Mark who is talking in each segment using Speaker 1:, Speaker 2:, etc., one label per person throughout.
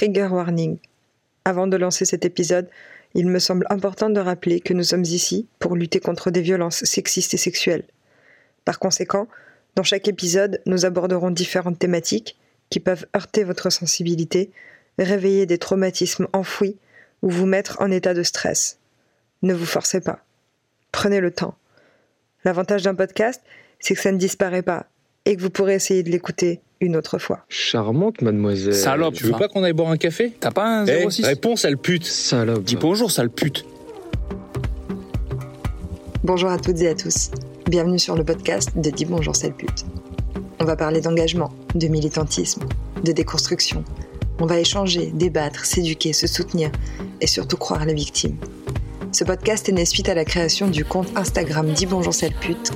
Speaker 1: Trigger warning. Avant de lancer cet épisode, il me semble important de rappeler que nous sommes ici pour lutter contre des violences sexistes et sexuelles. Par conséquent, dans chaque épisode, nous aborderons différentes thématiques qui peuvent heurter votre sensibilité, réveiller des traumatismes enfouis ou vous mettre en état de stress. Ne vous forcez pas. Prenez le temps. L'avantage d'un podcast, c'est que ça ne disparaît pas et que vous pourrez essayer de l'écouter une autre fois.
Speaker 2: Charmante, mademoiselle.
Speaker 3: Salope.
Speaker 4: Tu veux pas qu'on aille boire un café?
Speaker 3: T'as pas un
Speaker 4: Eh,
Speaker 3: 06
Speaker 4: réponds, sale pute.
Speaker 2: Salope.
Speaker 3: Dis bonjour, sale pute.
Speaker 1: Bonjour à toutes et à tous. Bienvenue sur le podcast de Dis bonjour sale pute. On va parler d'engagement, de militantisme, de déconstruction. On va échanger, débattre, s'éduquer, se soutenir et surtout croire les victimes. Ce podcast est né suite à la création du compte Instagram Dis bonjour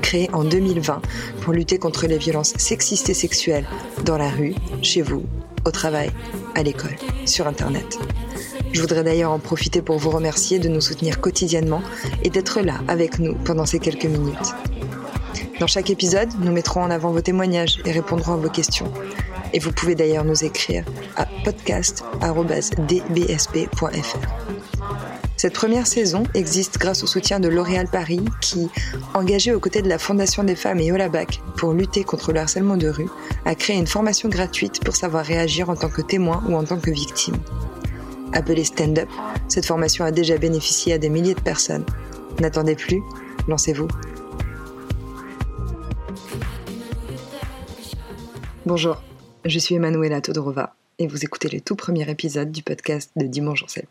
Speaker 1: créé en 2020 pour lutter contre les violences sexistes et sexuelles dans la rue, chez vous, au travail, à l'école, sur Internet. Je voudrais d'ailleurs en profiter pour vous remercier de nous soutenir quotidiennement et d'être là avec nous pendant ces quelques minutes. Dans chaque épisode, nous mettrons en avant vos témoignages et répondrons à vos questions. Et vous pouvez d'ailleurs nous écrire à podcast.dbsp.fr. Cette première saison existe grâce au soutien de L'Oréal Paris qui, engagé aux côtés de la Fondation des femmes et Olabac pour lutter contre le harcèlement de rue, a créé une formation gratuite pour savoir réagir en tant que témoin ou en tant que victime. Appelée Stand Up, cette formation a déjà bénéficié à des milliers de personnes. N'attendez plus, lancez-vous. Bonjour, je suis Emanuela Todorova et vous écoutez le tout premier épisode du podcast de Dimanche en sale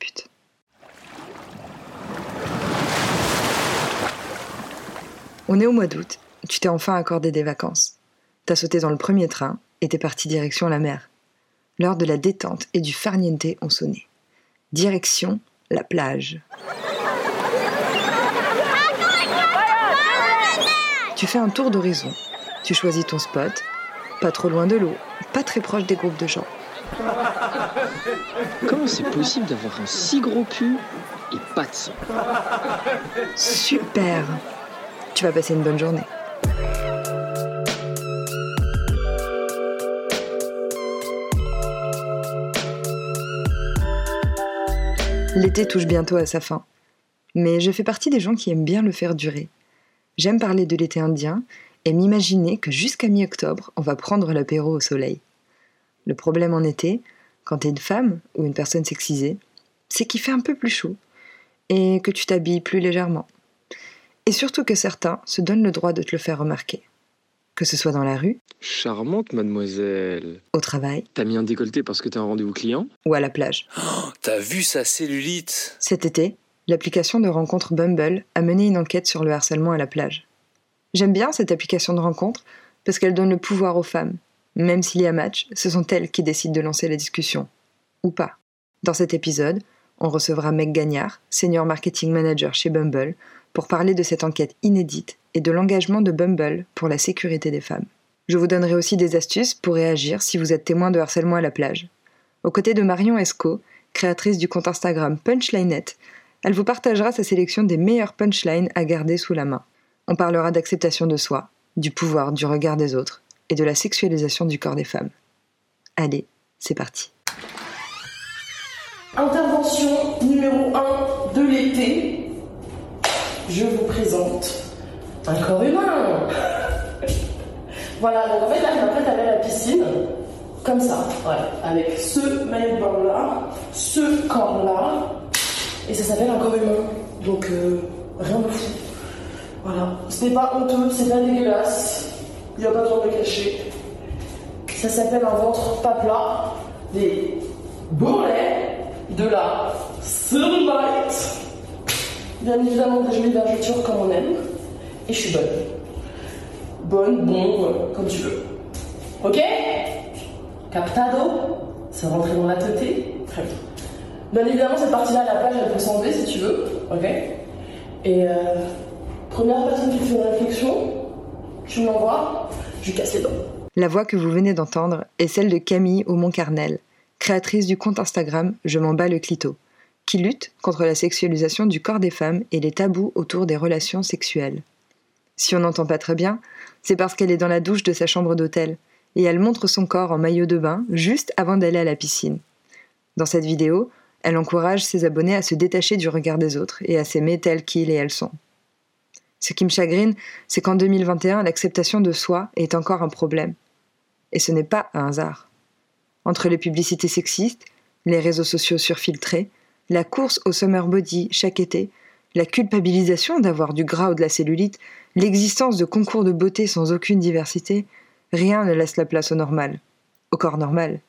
Speaker 1: On est au mois d'août, tu t'es enfin accordé des vacances. T'as sauté dans le premier train et t'es parti direction la mer. L'heure de la détente et du farniente ont sonné. Direction la plage. Tu fais un tour d'horizon. Tu choisis ton spot, pas trop loin de l'eau, pas très proche des groupes de gens.
Speaker 2: Comment c'est possible d'avoir un si gros cul et pas de sang?
Speaker 1: Super Tu vas passer une bonne journée. L'été touche bientôt à sa fin. Mais je fais partie des gens qui aiment bien le faire durer. J'aime parler de l'été indien et m'imaginer que jusqu'à mi-octobre, on va prendre l'apéro au soleil. Le problème en été, quand t'es une femme ou une personne sexisée, c'est qu'il fait un peu plus chaud et que tu t'habilles plus légèrement. Et surtout que certains se donnent le droit de te le faire remarquer. Que ce soit dans la rue,
Speaker 2: Charmante, mademoiselle.
Speaker 1: au travail
Speaker 2: T'as mis un décolleté parce que t'as un rendez-vous client?
Speaker 1: Ou à la plage.
Speaker 3: T'as vu sa cellulite?
Speaker 1: Cet été, l'application de rencontre Bumble a mené une enquête sur le harcèlement à la plage. J'aime bien cette application de rencontre parce qu'elle donne le pouvoir aux femmes. Même s'il y a match, ce sont elles qui décident de lancer la discussion. Ou pas. Dans cet épisode, on recevra Meg Gagnard, senior marketing manager chez Bumble, pour parler de cette enquête inédite et de l'engagement de Bumble pour la sécurité des femmes. Je vous donnerai aussi des astuces pour réagir si vous êtes témoin de harcèlement à la plage. Aux côtés de Marion Esco, créatrice du compte Instagram Punchlinette, elle vous partagera sa sélection des meilleures punchlines à garder sous la main. On parlera d'acceptation de soi, du pouvoir du regard des autres et de la sexualisation du corps des femmes. Allez, c'est parti.
Speaker 5: Intervention numéro 1 de l'été. Je vous présente un corps humain. Voilà, donc en fait là je m'apprête à aller la piscine. Comme ça, voilà, avec ce maillot de bain là, ce corps là, et ça s'appelle un corps humain. Donc euh, rien de fou. Voilà, ce n'est pas honteux, c'est pas dégueulasse, il n'y a pas besoin de cacher. Ça s'appelle un ventre pas plat, des bourrelets, de la cellulite. Bien évidemment des jolies vergetures comme on aime. Et je suis bonne. Bonne, bon, comme tu veux. Ok? Captado? C'est rentré dans la teuté? Très bien. Bien évidemment, cette partie-là, à la plage, elle peut s'enlever si tu veux. Ok? Et euh, première personne qui fait une réflexion, tu me l'envoies, je casse les dents.
Speaker 1: La voix que vous venez d'entendre est celle de Camille Aumont-Carnel, créatrice du compte Instagram Je m'en bats le clito, lutte contre la sexualisation du corps des femmes et les tabous autour des relations sexuelles. Si on n'entend pas très bien, c'est parce qu'elle est dans la douche de sa chambre d'hôtel, et elle montre son corps en maillot de bain juste avant d'aller à la piscine. Dans cette vidéo, elle encourage ses abonnés à se détacher du regard des autres et à s'aimer tels qu'ils et elles sont. Ce qui me chagrine, c'est qu'en 2021, l'acceptation de soi est encore un problème. Et ce n'est pas un hasard. Entre les publicités sexistes, les réseaux sociaux surfiltrés, la course au summer body chaque été, la culpabilisation d'avoir du gras ou de la cellulite, l'existence de concours de beauté sans aucune diversité, rien ne laisse la place au normal, au corps normal.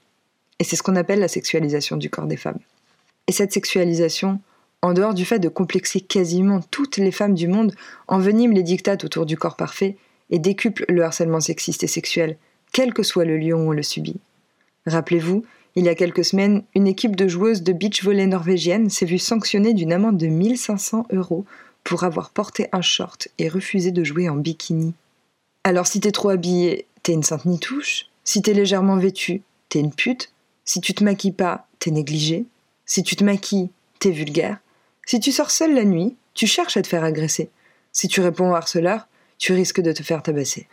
Speaker 1: Et c'est ce qu'on appelle la sexualisation du corps des femmes. Et cette sexualisation, en dehors du fait de complexer quasiment toutes les femmes du monde, envenime les dictates autour du corps parfait et décuple le harcèlement sexiste et sexuel, quel que soit le lieu où on le subit. Rappelez-vous, il y a quelques semaines, une équipe de joueuses de beach volley norvégienne s'est vue sanctionnée d'une amende de 1500 euros pour avoir porté un short et refusé de jouer en bikini. Alors si t'es trop habillée, t'es une sainte nitouche. Si t'es légèrement vêtue, t'es une pute. Si tu te maquilles pas, t'es négligée. Si tu te maquilles, t'es vulgaire. Si tu sors seule la nuit, tu cherches à te faire agresser. Si tu réponds au harceleur, tu risques de te faire tabasser.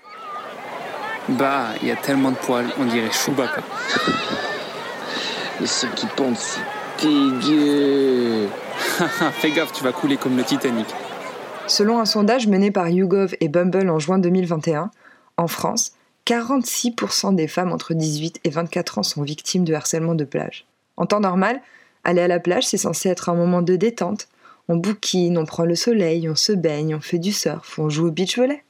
Speaker 3: Bah, il y a tellement de poils, on dirait Chewbacca.
Speaker 2: Le seul qui pend, c'est dégueu.
Speaker 3: Fais gaffe, tu vas couler comme le Titanic.
Speaker 1: Selon un sondage mené par YouGov et Bumble en juin 2021, en France, 46% des femmes entre 18 et 24 ans sont victimes de harcèlement de plage. En temps normal, aller à la plage, c'est censé être un moment de détente. On bouquine, on prend le soleil, on se baigne, on fait du surf, on joue au beach volley.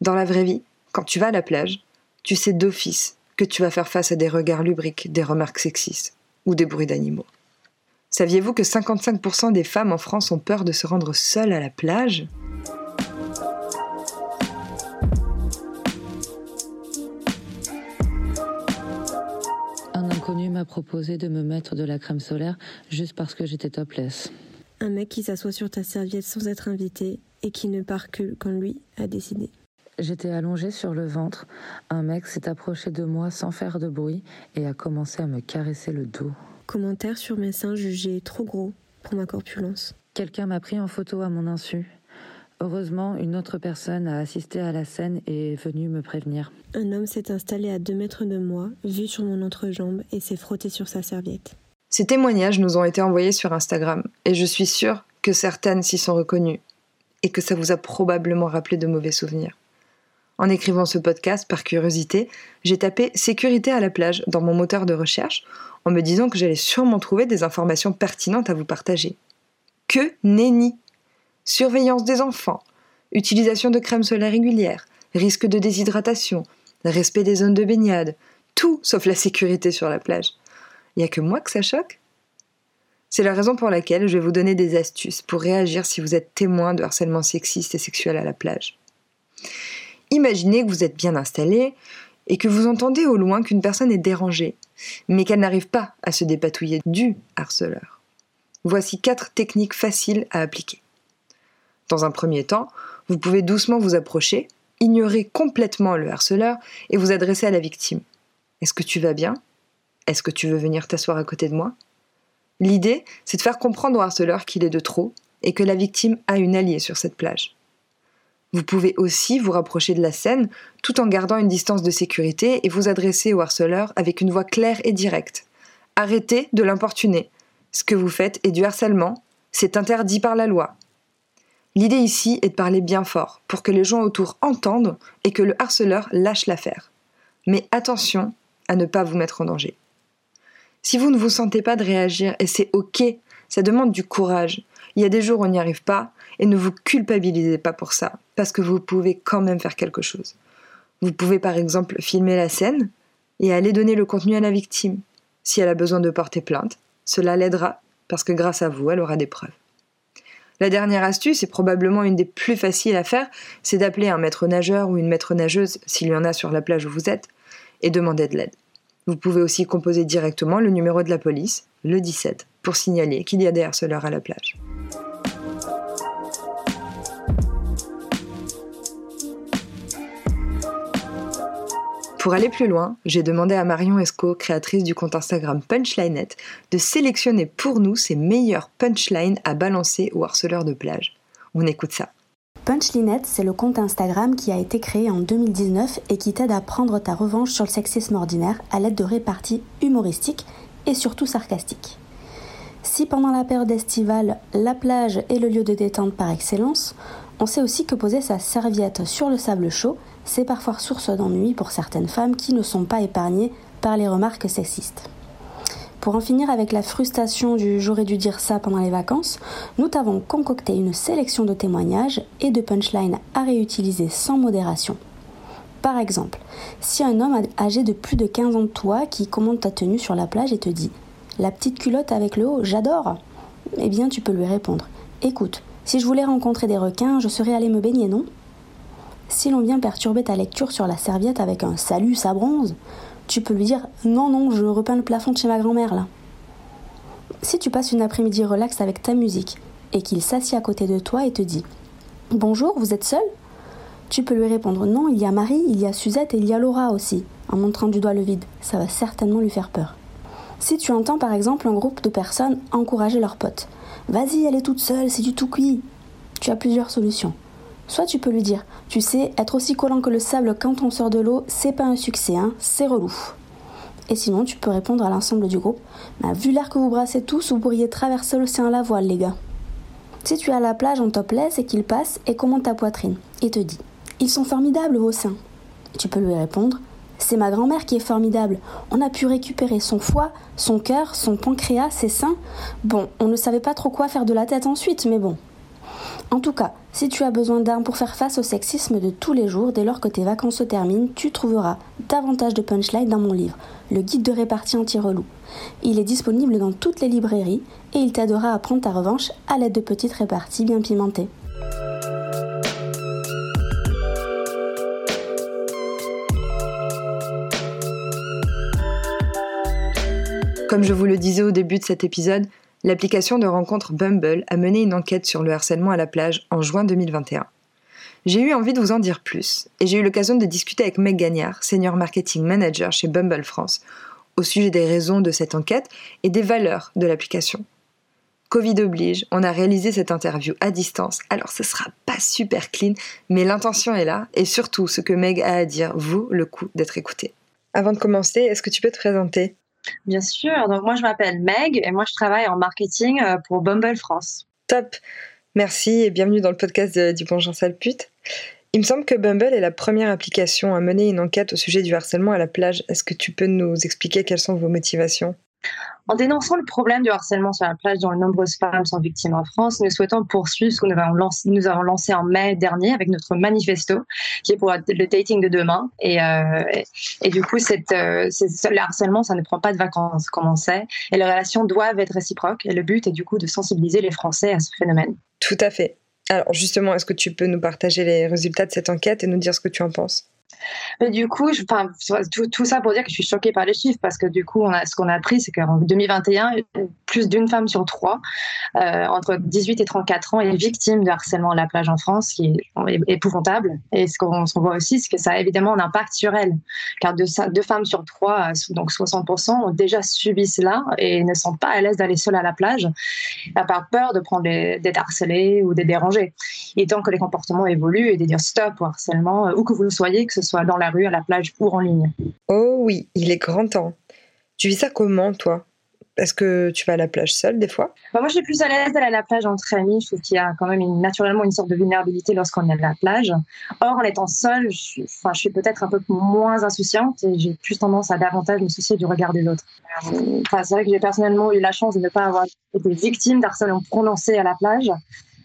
Speaker 1: Dans la vraie vie, quand tu vas à la plage, tu sais d'office que tu vas faire face à des regards lubriques, des remarques sexistes ou des bruits d'animaux. Saviez-vous que 55% des femmes en France ont peur de se rendre seules à la plage?
Speaker 4: Un inconnu m'a proposé de me mettre de la crème solaire juste parce que j'étais topless.
Speaker 6: Un mec qui s'assoit sur ta serviette sans être invité et qui ne part que quand lui a décidé.
Speaker 4: J'étais allongée sur le ventre. Un mec s'est approché de moi sans faire de bruit et a commencé à me caresser le dos.
Speaker 6: Commentaire sur mes seins jugés trop gros pour ma corpulence.
Speaker 4: Quelqu'un m'a pris en photo à mon insu. Heureusement, une autre personne a assisté à la scène et est venue me prévenir.
Speaker 6: Un homme s'est installé à deux mètres de moi, vu sur mon entrejambe, et s'est frotté sur sa serviette.
Speaker 1: Ces témoignages nous ont été envoyés sur Instagram, et je suis sûre que certaines s'y sont reconnues, et que ça vous a probablement rappelé de mauvais souvenirs. En écrivant ce podcast, par curiosité, j'ai tapé sécurité à la plage dans mon moteur de recherche en me disant que j'allais sûrement trouver des informations pertinentes à vous partager. Que nenni Surveillance des enfants, utilisation de crème solaire régulière, risque de déshydratation, respect des zones de baignade, tout sauf la sécurité sur la plage. Il n'y a que moi que ça choque? C'est la raison pour laquelle je vais vous donner des astuces pour réagir si vous êtes témoin de harcèlement sexiste et sexuel à la plage. Imaginez que vous êtes bien installé et que vous entendez au loin qu'une personne est dérangée, mais qu'elle n'arrive pas à se dépatouiller du harceleur. Voici quatre techniques faciles à appliquer. Dans un premier temps, vous pouvez doucement vous approcher, ignorer complètement le harceleur et vous adresser à la victime. Est-ce que tu vas bien? Est-ce que tu veux venir t'asseoir à côté de moi? L'idée, c'est de faire comprendre au harceleur qu'il est de trop et que la victime a une alliée sur cette plage. Vous pouvez aussi vous rapprocher de la scène tout en gardant une distance de sécurité et vous adresser au harceleur avec une voix claire et directe. Arrêtez de l'importuner. Ce que vous faites est du harcèlement, c'est interdit par la loi. L'idée ici est de parler bien fort pour que les gens autour entendent et que le harceleur lâche l'affaire. Mais attention à ne pas vous mettre en danger. Si vous ne vous sentez pas de réagir, et c'est ok, ça demande du courage. Il y a des jours où on n'y arrive pas, et ne vous culpabilisez pas pour ça, parce que vous pouvez quand même faire quelque chose. Vous pouvez par exemple filmer la scène et aller donner le contenu à la victime. Si elle a besoin de porter plainte, cela l'aidera, parce que grâce à vous, elle aura des preuves. La dernière astuce, et probablement une des plus faciles à faire, c'est d'appeler un maître nageur ou une maître nageuse, s'il y en a sur la plage où vous êtes, et demander de l'aide. Vous pouvez aussi composer directement le numéro de la police, le 17, pour signaler qu'il y a des harceleurs à la plage. Pour aller plus loin, j'ai demandé à Marion Esco, créatrice du compte Instagram Punchlinet, de sélectionner pour nous ses meilleurs punchlines à balancer aux harceleurs de plage. On écoute ça.
Speaker 7: Punchlinet, c'est le compte Instagram qui a été créé en 2019 et qui t'aide à prendre ta revanche sur le sexisme ordinaire à l'aide de réparties humoristiques et surtout sarcastique. Si pendant la période estivale, la plage est le lieu de détente par excellence, on sait aussi que poser sa serviette sur le sable chaud, c'est parfois source d'ennui pour certaines femmes qui ne sont pas épargnées par les remarques sexistes. Pour en finir avec la frustration du j'aurais dû dire ça pendant les vacances, nous t'avons concocté une sélection de témoignages et de punchlines à réutiliser sans modération. Par exemple, si un homme âgé de plus de 15 ans de toi qui commande ta tenue sur la plage et te dit La petite culotte avec le haut, j'adore Eh bien, tu peux lui répondre Écoute, si je voulais rencontrer des requins, je serais allé me baigner, non? Si l'on vient perturber ta lecture sur la serviette avec un Salut, ça bronze tu peux lui dire non, non, je repeins le plafond de chez ma grand-mère là. Si tu passes une après-midi relax avec ta musique et qu'il s'assied à côté de toi et te dit Bonjour, vous êtes seul? Tu peux lui répondre Non, il y a Marie, il y a Suzette et il y a Laura aussi, en montrant du doigt le vide. Ça va certainement lui faire peur. Si tu entends par exemple un groupe de personnes encourager leur pote Vas-y, elle est toute seule, c'est du tout cuit. Tu as plusieurs solutions. Soit tu peux lui dire, tu sais, être aussi collant que le sable quand on sort de l'eau, c'est pas un succès, hein, c'est relou. Et sinon, tu peux répondre à l'ensemble du groupe, bah, vu l'air que vous brassez tous, vous pourriez traverser l'océan à la voile, les gars. Si tu es à la plage en topless et qu'il passe et commente ta poitrine? Et te dit, ils sont formidables vos seins. Tu peux lui répondre, c'est ma grand-mère qui est formidable. On a pu récupérer son foie, son cœur, son pancréas, ses seins. Bon, on ne savait pas trop quoi faire de la tête ensuite, mais bon, en tout cas, si tu as besoin d'armes pour faire face au sexisme de tous les jours, dès lors que tes vacances se terminent, tu trouveras davantage de punchlines dans mon livre, Le guide de répartie anti-relou. Il est disponible dans toutes les librairies et il t'aidera à prendre ta revanche à l'aide de petites réparties bien pimentées.
Speaker 1: Comme je vous le disais au début de cet épisode, l'application de rencontre Bumble a mené une enquête sur le harcèlement à la plage en juin 2021. J'ai eu envie de vous en dire plus, et j'ai eu l'occasion de discuter avec Meg Gagnard, senior marketing manager chez Bumble France, au sujet des raisons de cette enquête et des valeurs de l'application. Covid oblige, on a réalisé cette interview à distance, alors ce sera pas super clean, mais l'intention est là, et surtout ce que Meg a à dire vaut le coup d'être écouté. Avant de commencer, est-ce que tu peux te présenter?
Speaker 8: Bien sûr. Donc moi, je m'appelle Meg et moi, je travaille en marketing euh, pour Bumble France.
Speaker 1: Top. Merci et bienvenue dans le podcast du Bon Jean Salpute. Il me semble que Bumble est la première application à mener une enquête au sujet du harcèlement à la plage. Est-ce que tu peux nous expliquer quelles sont vos motivations?
Speaker 8: En dénonçant le problème du harcèlement sur la plage dont de nombreuses femmes sont victimes en France, nous souhaitons poursuivre ce que nous avons lancé, en mai dernier avec notre manifesto, qui est pour le dating de demain. Et, euh, du coup, euh, le harcèlement, ça ne prend pas de vacances, comme on sait, et les relations doivent être réciproques. Et le but est du coup de sensibiliser les Français à ce phénomène.
Speaker 1: Tout à fait. Alors justement, est-ce que tu peux nous partager les résultats de cette enquête et nous dire ce que tu en penses?
Speaker 8: Mais du coup, tout, ça pour dire que je suis choquée par les chiffres parce que du coup, on a, ce qu'on a appris, c'est qu'en 2021, plus d'une femme sur trois, euh, entre 18 et 34 ans, est victime de harcèlement à la plage en France, qui est épouvantable. Et ce qu'on voit aussi, c'est que ça a évidemment un impact sur elles, car deux, femmes sur trois, euh, donc 60%, ont déjà subi cela et ne sont pas à l'aise d'aller seules à la plage, par peur de prendre d'être harcelées ou d'être dérangées. Et tant que les comportements évoluent et de dire stop au harcèlement, euh, où que vous le soyez, que ce soit dans la rue, à la plage ou en ligne.
Speaker 1: Oh oui, il est grand temps. Tu vis ça comment, toi? Est-ce que tu vas à la plage seule des fois?
Speaker 8: Bah, Moi, je suis plus à l'aise d'aller à la plage entre amis. Je trouve qu'il y a quand même naturellement une sorte de vulnérabilité lorsqu'on est à la plage. Or, en étant seule, je suis, enfin, je suis peut-être un peu moins insouciante et j'ai plus tendance à davantage me soucier du regard des autres. Enfin, c'est vrai que j'ai personnellement eu la chance de ne pas avoir été victime d'harcèlement prononcé à la plage.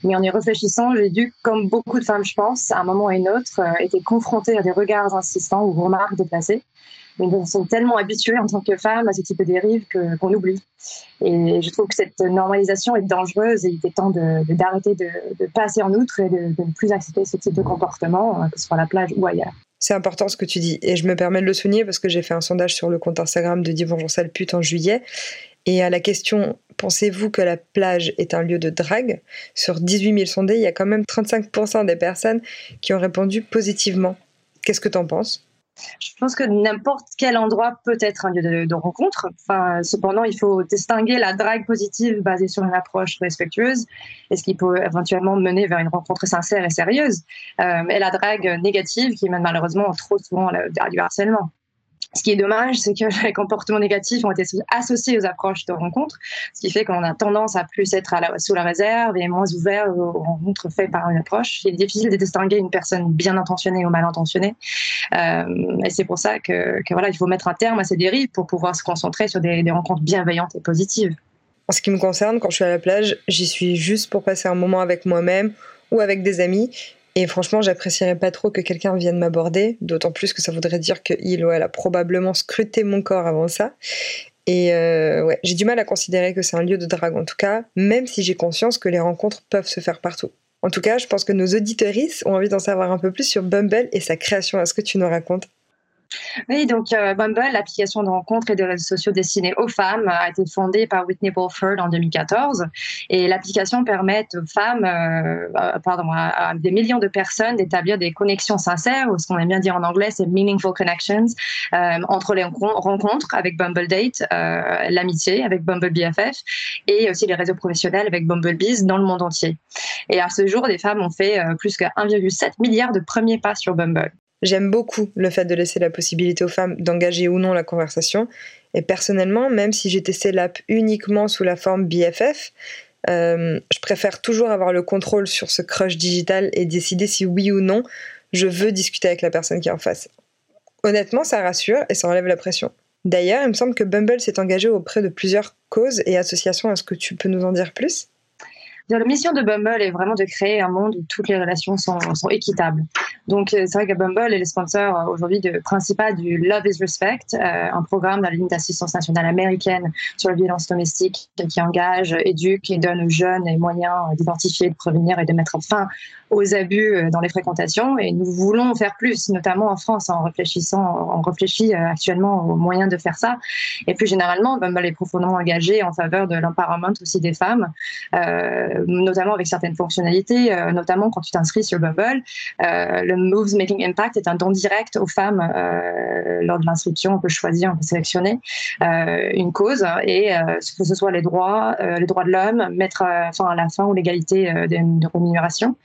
Speaker 8: Mais en y réfléchissant, j'ai dû, comme beaucoup de femmes, je pense, à un moment ou à un autre, euh, été confrontée à des regards insistants ou remarques déplacées. Mais nous sommes tellement habitués en tant que femmes à ce type de dérive qu'on oublie. Et je trouve que cette normalisation est dangereuse et il est temps d'arrêter de, de, passer en outre et de, ne plus accepter ce type de comportement, euh, que ce soit à la plage ou ailleurs.
Speaker 1: C'est important ce que tu dis. Et je me permets de le souligner parce que j'ai fait un sondage sur le compte Instagram de Dis Bonjour Pute en juillet. Et à la question Pensez-vous que la plage est un lieu de drague? Sur 18 000 sondés, il y a quand même 35% des personnes qui ont répondu positivement. Qu'est-ce que tu en penses?
Speaker 8: Je pense que n'importe quel endroit peut être un lieu de, rencontre. Cependant, il faut distinguer la drague positive basée sur une approche respectueuse et ce qui peut éventuellement mener vers une rencontre sincère et sérieuse, euh, et la drague négative qui mène malheureusement trop souvent à du harcèlement. Ce qui est dommage, c'est que les comportements négatifs ont été associés aux approches de rencontres, ce qui fait qu'on a tendance à plus être à la, sous la réserve et moins ouvert aux rencontres faites par une approche. Il est difficile de distinguer une personne bien intentionnée ou mal intentionnée. Euh, et c'est pour ça que, voilà, il faut mettre un terme à ces dérives pour pouvoir se concentrer sur des, des rencontres bienveillantes et positives.
Speaker 1: En ce qui me concerne, quand je suis à la plage, j'y suis juste pour passer un moment avec moi-même ou avec des amis et franchement, j'apprécierais pas trop que quelqu'un vienne m'aborder, d'autant plus que ça voudrait dire qu'il ou elle a probablement scruté mon corps avant ça. Et euh, ouais, j'ai du mal à considérer que c'est un lieu de drague en tout cas, même si j'ai conscience que les rencontres peuvent se faire partout. En tout cas, je pense que nos auditoristes ont envie d'en savoir un peu plus sur Bumble et sa création. Est-ce que tu nous racontes?
Speaker 8: Oui, donc euh, Bumble, l'application de rencontre et de réseaux sociaux destinée aux femmes, a été fondée par Whitney Bulford en 2014. Et l'application permet aux femmes, euh, euh, pardon, à, des millions de personnes d'établir des connexions sincères, ou ce qu'on aime bien dire en anglais, c'est meaningful connections, entre les rencontres avec Bumble Date, l'amitié avec Bumble BFF, et aussi les réseaux professionnels avec Bumble Biz dans le monde entier. Et à ce jour, des femmes ont fait plus que 1,7 milliard de premiers pas sur Bumble.
Speaker 1: J'aime beaucoup le fait de laisser la possibilité aux femmes d'engager ou non la conversation. Et personnellement, même si j'ai testé l'app uniquement sous la forme BFF, euh, je préfère toujours avoir le contrôle sur ce crush digital et décider si oui ou non je veux discuter avec la personne qui est en face. Honnêtement, ça rassure et ça enlève la pression. D'ailleurs, il me semble que Bumble s'est engagé auprès de plusieurs causes et associations. Est-ce que tu peux nous en dire plus?
Speaker 8: La mission de Bumble est vraiment de créer un monde où toutes les relations sont, équitables. Donc, euh, c'est vrai que Bumble est le sponsor euh, aujourd'hui principal du Love is Respect, euh, un programme de la ligne d'assistance nationale américaine sur la violence domestique qui engage, éduque et donne aux jeunes les moyens d'identifier, de prévenir et de mettre fin aux abus dans les fréquentations. Et nous voulons faire plus, notamment en France, en réfléchissant, on réfléchit actuellement aux moyens de faire ça. Et plus généralement, Bumble est profondément engagé en faveur de l'empowerment aussi des femmes. Notamment avec certaines fonctionnalités, euh, notamment quand tu t'inscris sur Bumble. Euh, le Moves Making Impact est un don direct aux femmes euh, lors de l'inscription. On peut choisir, on peut sélectionner une cause et que ce soit les droits, les droits de l'homme, mettre fin à la fin ou l'égalité de, rémunération.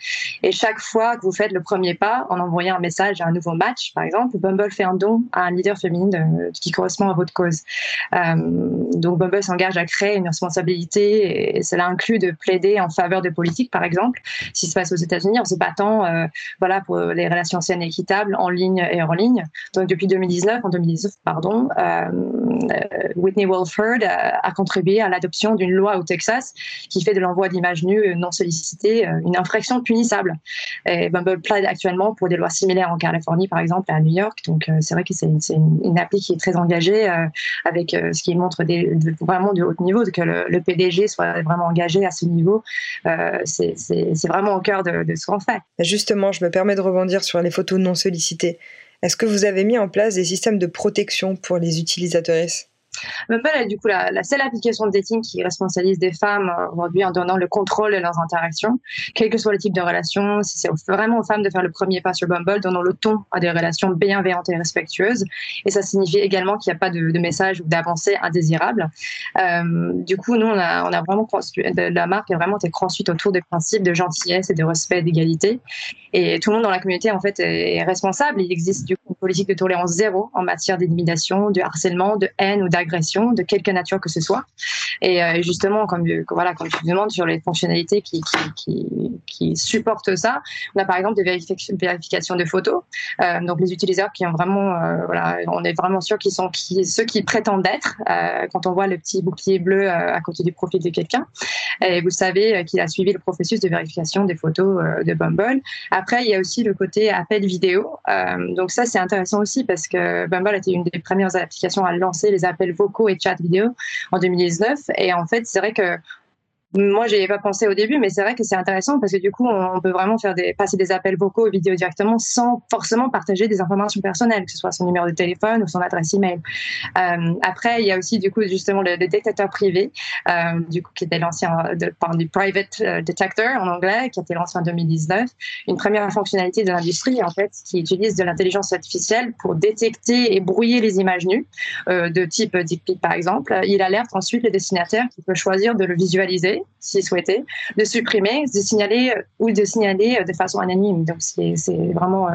Speaker 8: Et chaque fois que vous faites le premier pas en envoyant un message à un nouveau match, par exemple, Bumble fait un don à un leader féminine qui correspond à votre cause. donc Bumble s'engage à créer une responsabilité et cela inclut de plaider en faveur de politique, par exemple, ce qui se passe aux États-Unis en se battant euh, voilà, pour les relations saines et équitables en ligne et hors ligne. Donc depuis 2019, en 2019, pardon, euh, euh, Whitney Wolford a, contribué à l'adoption d'une loi au Texas qui fait de l'envoi d'images nues non sollicitées une infraction punissable. Et Bumble plaide actuellement pour des lois similaires en Californie, par exemple, et à New York. Donc c'est vrai que c'est une, une, appli qui est très engagée avec ce qui montre des, vraiment du haut niveau, que le, PDG soit vraiment engagé à ce niveau euh, c'est vraiment au cœur de, de ce qu'on fait.
Speaker 1: Justement, je me permets de rebondir sur les photos non sollicitées. Est-ce que vous avez mis en place des systèmes de protection pour les utilisatrices?
Speaker 8: Bumble est du coup la, seule application de dating qui responsabilise des femmes euh, aujourd'hui en donnant le contrôle de leurs interactions, quel que soit le type de relation. C'est vraiment aux femmes de faire le premier pas sur Bumble, donnant le ton à des relations bienveillantes et respectueuses. Et ça signifie également qu'il n'y a pas de, message ou d'avancée indésirable. Euh, du coup, nous, on a, vraiment la marque a vraiment été construite autour des principes de gentillesse et de respect d'égalité. Et tout le monde dans la communauté, en fait, est, responsable. Il existe du coup une politique de tolérance zéro en matière d'élimination, de harcèlement, de haine ou d'agression de quelque nature que ce soit. Et euh, justement, comme, voilà, comme tu demandes sur les fonctionnalités qui, qui, qui, supportent ça, on a par exemple des vérifications de photos. Euh, donc les utilisateurs qui ont vraiment, euh, voilà, on est vraiment sûr qu'ils sont qui, ceux qui prétendent être quand on voit le petit bouclier bleu à côté du profil de quelqu'un. Et vous savez qu'il a suivi le processus de vérification des photos de Bumble. Il y a aussi le côté appel vidéo. donc ça, c'est intéressant aussi parce que Bumble était une des premières applications à lancer les appels vocaux et chat vidéo en 2019. Et en fait, c'est vrai que moi, n'y ai pas pensé au début, mais c'est vrai que c'est intéressant parce que du coup, on peut vraiment faire des, passer des appels vocaux vidéos directement sans forcément partager des informations personnelles, que ce soit son numéro de téléphone ou son adresse email. Euh, après, il y a aussi du coup justement le, détecteur privé, euh, du coup qui était l'ancien du private euh, detector en anglais, qui a été lancé en 2019, une première fonctionnalité de l'industrie en fait qui utilise de l'intelligence artificielle pour détecter et brouiller les images nues euh, de type dick pic par exemple. Il alerte ensuite le destinataire qui peut choisir de le visualiser signaler, s'ils souhaitaient, de supprimer, de signaler ou de signaler de façon anonyme. Donc c'est vraiment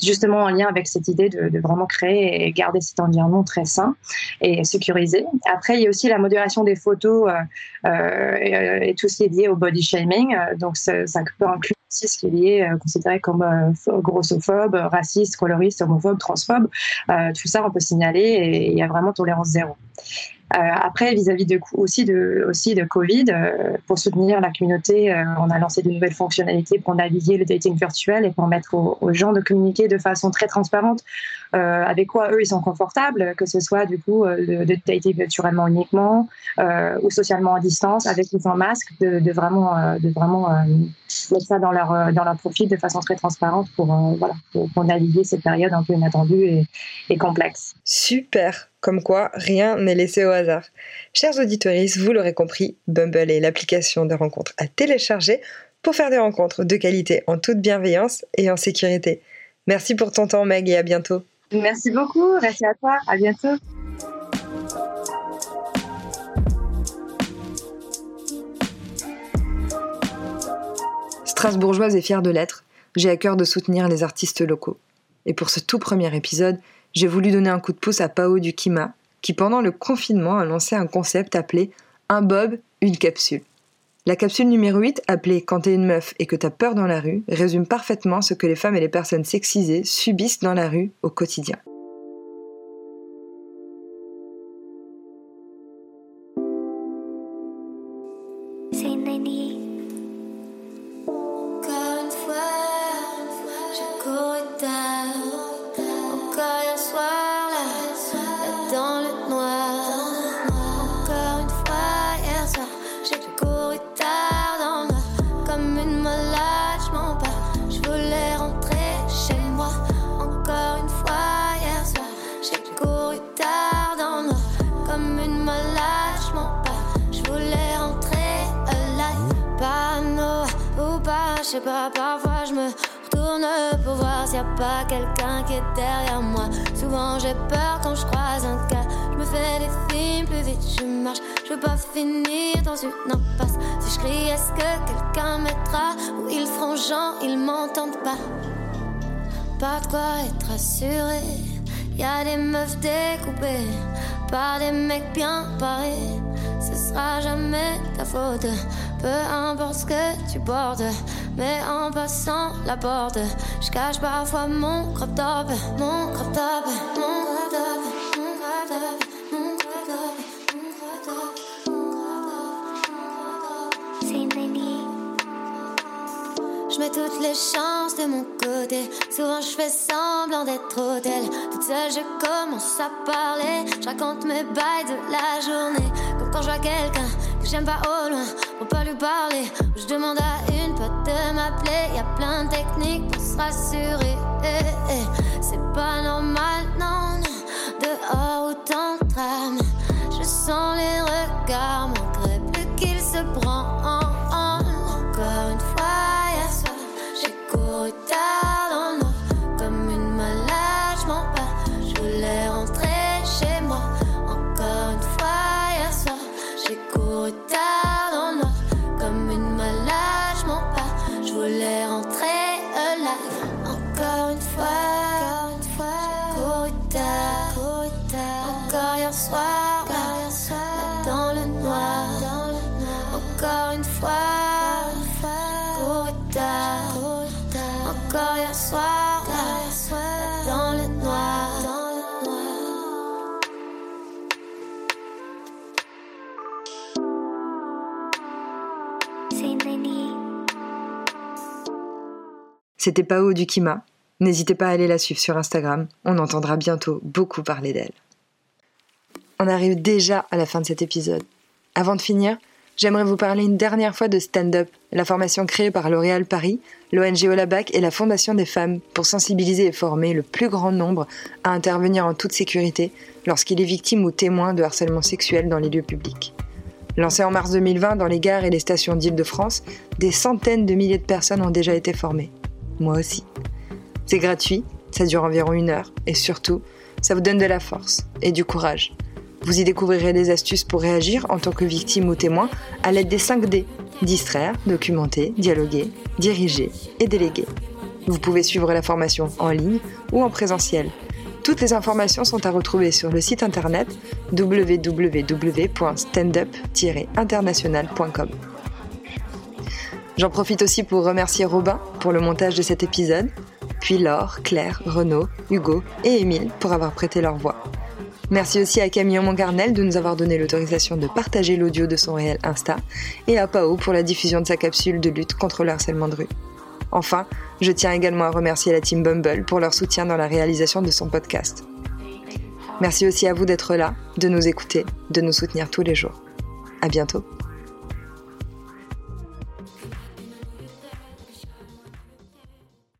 Speaker 8: justement en lien avec cette idée de, vraiment créer et garder cet environnement très sain et sécurisé. Après, il y a aussi la modération des photos et, tout ce qui est lié au body shaming. Donc ça, ça peut inclure aussi ce qui est lié, considéré comme grossophobe, raciste, coloriste, homophobe, transphobe. tout ça, on peut signaler et il y a vraiment tolérance zéro. Euh, après, vis-à-vis de, aussi, de, aussi de Covid, euh, pour soutenir la communauté, euh, on a lancé de nouvelles fonctionnalités pour naviguer le dating virtuel et pour permettre aux, gens de communiquer de façon très transparente avec quoi eux ils sont confortables, que ce soit du coup de, de dater virtuellement uniquement ou socialement à distance avec ou sans masque, de, de vraiment, de vraiment mettre ça dans leur, dans leur profil de façon très transparente pour, voilà, pour, naviguer cette période un peu inattendue et, et complexe.
Speaker 1: Super comme quoi, rien n'est laissé au hasard. Chers auditeurs, vous l'aurez compris, Bumble est l'application de rencontres à télécharger pour faire des rencontres de qualité en toute bienveillance et en sécurité. Merci pour ton temps, Meg, et à bientôt.
Speaker 8: Merci beaucoup, merci à toi, à bientôt.
Speaker 1: Strasbourgeoise et fière de l'être, j'ai à cœur de soutenir les artistes locaux. Et pour ce tout premier épisode, j'ai voulu donner un coup de pouce à Pao Dukima, qui pendant le confinement a lancé un concept appelé Un bob, une capsule. La capsule numéro 8, appelée Quand t'es une meuf et que t'as peur dans la rue, résume parfaitement ce que les femmes et les personnes sexisées subissent dans la rue au quotidien.
Speaker 9: je parfois je me retourne pour voir s'il y a pas quelqu'un qui est derrière moi. Souvent j'ai peur quand je croise un cas. Je me fais des films, plus vite je marche. Je veux pas finir dans une impasse. Si je crie, est-ce que quelqu'un mettra Ou ils feront genre, ils m'entendent pas? Pas de quoi être assuré. Y a des meufs découpées par des mecs bien parés. Ce sera jamais ta faute. Peu importe ce que tu portes, mais en passant la porte, je cache parfois mon crop top, mon crop top, mon crop top, mon crop top, mon crop top, mon crop top, mon crop Je mets toutes les chances de mon côté. Souvent je fais semblant d'être hôtel. Toute seule je commence à parler. Je raconte mes bails de la journée. Comme quand je vois quelqu'un que j'aime pas au loin pour pas lui parler. Je demande à une pote de m'appeler. Y a plein de techniques pour se rassurer. C'est pas normal, non, non. Dehors autant de. Je sens les regards, manquerait plus qu'il se prend.
Speaker 1: C'était Pao Dukima. N'hésitez pas à aller la suivre sur Instagram, on entendra bientôt beaucoup parler d'elle. On arrive déjà à la fin de cet épisode. Avant de finir, j'aimerais vous parler une dernière fois de Stand Up, la formation créée par L'Oréal Paris, l'ONG Olabac et la Fondation des femmes pour sensibiliser et former le plus grand nombre à intervenir en toute sécurité lorsqu'il est victime ou témoin de harcèlement sexuel dans les lieux publics. Lancé en mars 2020 dans les gares et les stations d'Île-de-France, des centaines de milliers de personnes ont déjà été formées moi aussi. C'est gratuit, ça dure environ une heure, et surtout, ça vous donne de la force et du courage. Vous y découvrirez des astuces pour réagir en tant que victime ou témoin à l'aide des 5 D distraire, documenter, dialoguer, diriger et déléguer. Vous pouvez suivre la formation en ligne ou en présentiel. Toutes les informations sont à retrouver sur le site internet www.standup-international.com. J'en profite aussi pour remercier Robin pour le montage de cet épisode, puis Laure, Claire, Renaud, Hugo et Émile pour avoir prêté leur voix. Merci aussi à Camille Moncarnel de nous avoir donné l'autorisation de partager l'audio de son réel Insta et à Pao pour la diffusion de sa capsule de lutte contre le harcèlement de rue. Enfin, je tiens également à remercier la team Bumble pour leur soutien dans la réalisation de son podcast. Merci aussi à vous d'être là, de nous écouter, de nous soutenir tous les jours. À bientôt.